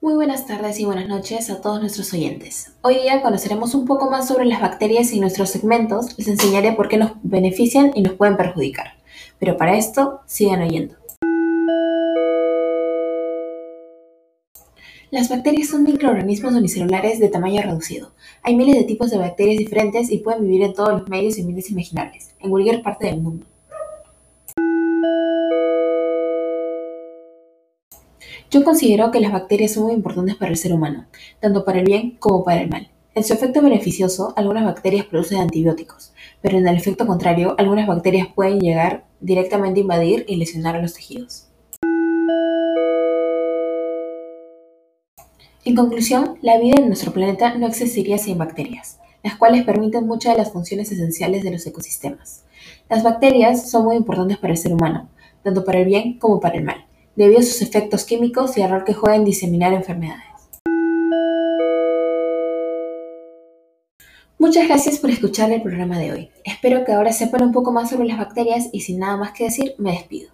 Muy buenas tardes y buenas noches a todos nuestros oyentes. Hoy día conoceremos un poco más sobre las bacterias y nuestros segmentos les enseñaré por qué nos benefician y nos pueden perjudicar. Pero para esto, sigan oyendo. Las bacterias son microorganismos unicelulares de tamaño reducido. Hay miles de tipos de bacterias diferentes y pueden vivir en todos los medios y ambientes imaginables, en cualquier parte del mundo. Yo considero que las bacterias son muy importantes para el ser humano, tanto para el bien como para el mal. En su efecto beneficioso, algunas bacterias producen antibióticos, pero en el efecto contrario, algunas bacterias pueden llegar directamente a invadir y lesionar a los tejidos. En conclusión, la vida en nuestro planeta no existiría sin bacterias, las cuales permiten muchas de las funciones esenciales de los ecosistemas. Las bacterias son muy importantes para el ser humano, tanto para el bien como para el mal debido a sus efectos químicos y al rol que juega en diseminar enfermedades. Muchas gracias por escuchar el programa de hoy. Espero que ahora sepan un poco más sobre las bacterias y sin nada más que decir, me despido.